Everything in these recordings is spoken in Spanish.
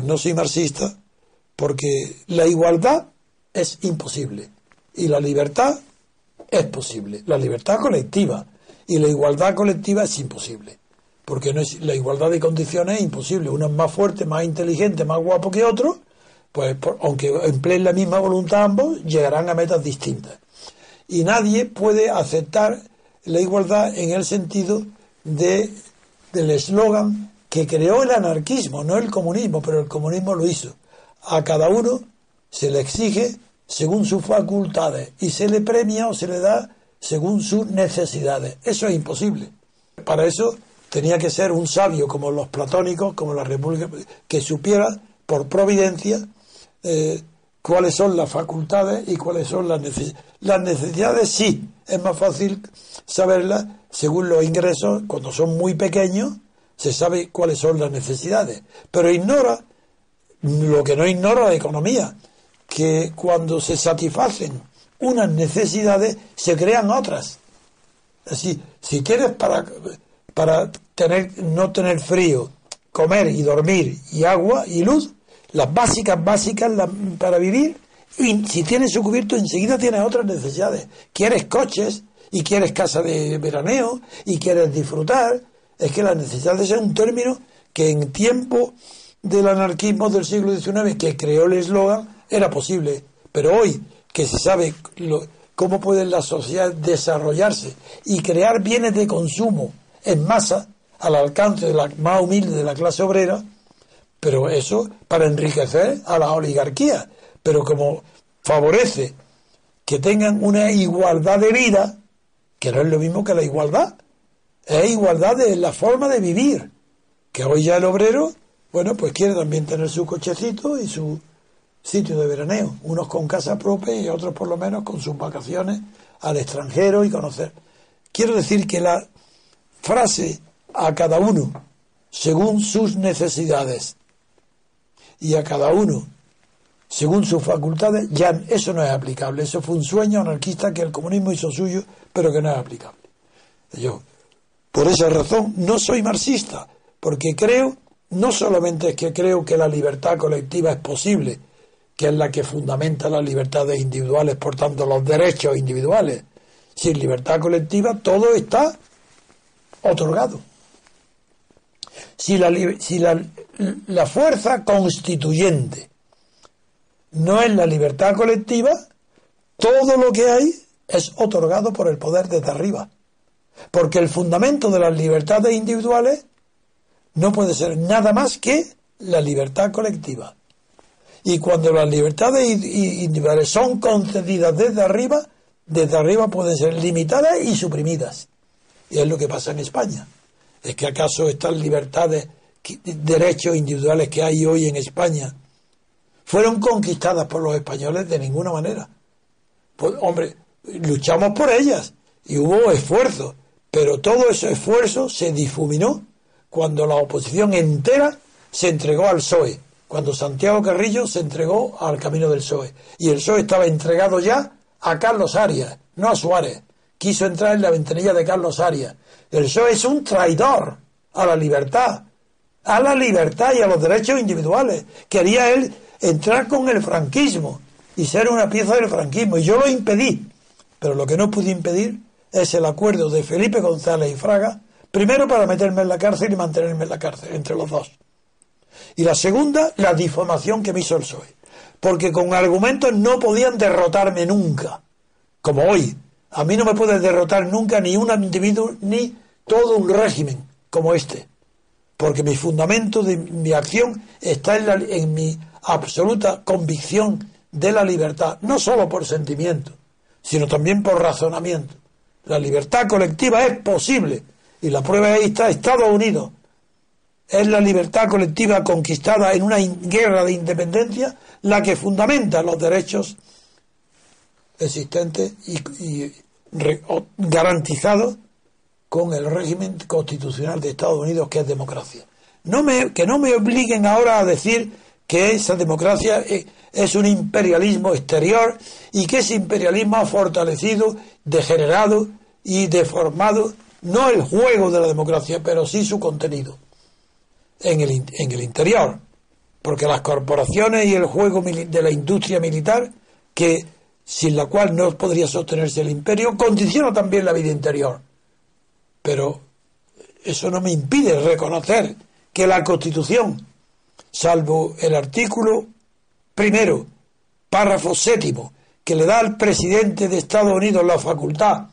Pues no soy marxista porque la igualdad es imposible y la libertad es posible. La libertad colectiva y la igualdad colectiva es imposible. Porque no es, la igualdad de condiciones es imposible. Uno es más fuerte, más inteligente, más guapo que otro, pues aunque empleen la misma voluntad ambos, llegarán a metas distintas. Y nadie puede aceptar la igualdad en el sentido de, del eslogan que creó el anarquismo, no el comunismo, pero el comunismo lo hizo. A cada uno se le exige según sus facultades y se le premia o se le da según sus necesidades. Eso es imposible. Para eso tenía que ser un sabio como los platónicos, como la República, que supiera por providencia eh, cuáles son las facultades y cuáles son las necesidades. Las necesidades sí, es más fácil saberlas según los ingresos, cuando son muy pequeños, se sabe cuáles son las necesidades, pero ignora lo que no ignora la economía, que cuando se satisfacen unas necesidades se crean otras. Así, si quieres para, para tener, no tener frío, comer y dormir y agua y luz, las básicas, básicas la- para vivir, y si tienes su cubierto enseguida tienes otras necesidades. Quieres coches y quieres casa de veraneo y quieres disfrutar. Es que las necesidades es un término que en tiempo del anarquismo del siglo XIX, que creó el eslogan, era posible. Pero hoy, que se sabe cómo pueden las sociedades desarrollarse y crear bienes de consumo en masa al alcance de la más humilde de la clase obrera, pero eso para enriquecer a la oligarquía. Pero como favorece que tengan una igualdad de vida, que no es lo mismo que la igualdad, es igualdad de la forma de vivir. Que hoy ya el obrero, bueno, pues quiere también tener su cochecito y su sitio de veraneo, unos con casa propia y otros por lo menos con sus vacaciones al extranjero y conocer. Quiero decir que la frase a cada uno según sus necesidades y a cada uno según sus facultades, ya eso no es aplicable. Eso fue un sueño anarquista que el comunismo hizo suyo, pero que no es aplicable. Yo, por esa razón, no soy marxista, porque creo, no solamente es que creo que la libertad colectiva es posible, que es la que fundamenta las libertades individuales, por tanto los derechos individuales. Sin libertad colectiva todo está otorgado. Si la, si la, la fuerza constituyente no es la libertad colectiva, todo lo que hay es otorgado por el poder desde arriba. Porque el fundamento de las libertades individuales no puede ser nada más que la libertad colectiva. Y cuando las libertades individuales son concedidas desde arriba, desde arriba pueden ser limitadas y suprimidas. Y es lo que pasa en España. ¿Es que acaso estas libertades, derechos individuales que hay hoy en España, fueron conquistadas por los españoles de ninguna manera? Pues, hombre, luchamos por ellas y hubo esfuerzo, pero todo ese esfuerzo se difuminó cuando la oposición entera se entregó al PSOE, cuando Santiago Carrillo se entregó al camino del PSOE. Y el PSOE estaba entregado ya a Carlos Arias, no a Suárez. Quiso entrar en la ventanilla de Carlos Arias. El PSOE es un traidor a la libertad, a la libertad y a los derechos individuales. Quería él entrar con el franquismo y ser una pieza del franquismo. Y yo lo impedí. Pero lo que no pude impedir es el acuerdo de Felipe González y Fraga, primero para meterme en la cárcel y mantenerme en la cárcel, entre los dos. Y la segunda, la difamación que me hizo el PSOE. Porque con argumentos no podían derrotarme nunca, como hoy. A mí no me puede derrotar nunca ni un individuo ni todo un régimen como este. Porque mi fundamento de mi acción está en, la, en mi absoluta convicción de la libertad, no solo por sentimiento, sino también por razonamiento. La libertad colectiva es posible y la prueba está Estados Unidos. Es la libertad colectiva conquistada en una guerra de independencia la que fundamenta los derechos existentes y, garantizados con el régimen constitucional de Estados Unidos que es democracia. Que no me obliguen ahora a decir que esa democracia es un imperialismo exterior y que ese imperialismo ha fortalecido, degenerado y deformado no el juego de la democracia, pero sí su contenido en el, en el interior. Porque las corporaciones y el juego de la industria militar, que sin la cual no podría sostenerse el imperio, condiciona también la vida interior. Pero eso no me impide reconocer que la Constitución, salvo el artículo primero, párrafo séptimo, que le da al presidente de Estados Unidos la facultad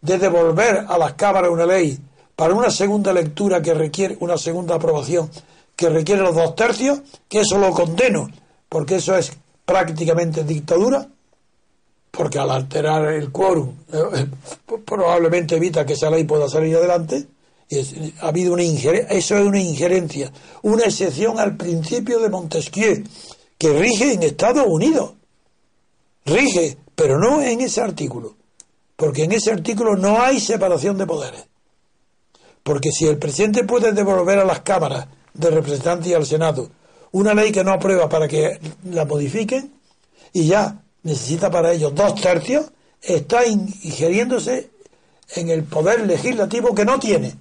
de devolver a las cámaras una ley para una segunda lectura que requiere una segunda aprobación que requiere los dos tercios, que eso lo condeno, porque eso es prácticamente dictadura, porque al alterar el quórum eh, probablemente evita que esa ley pueda salir adelante. Y ha habido una injerencia, eso es una injerencia, una excepción al principio de Montesquieu, que rige en Estados Unidos. Rige, pero no en ese artículo porque en ese artículo no hay separación de poderes. Porque si el presidente puede devolver a las cámaras de representantes y al Senado una ley que no aprueba para que la modifiquen y ya necesita para ello dos tercios, está ingiriéndose en el poder legislativo que no tiene.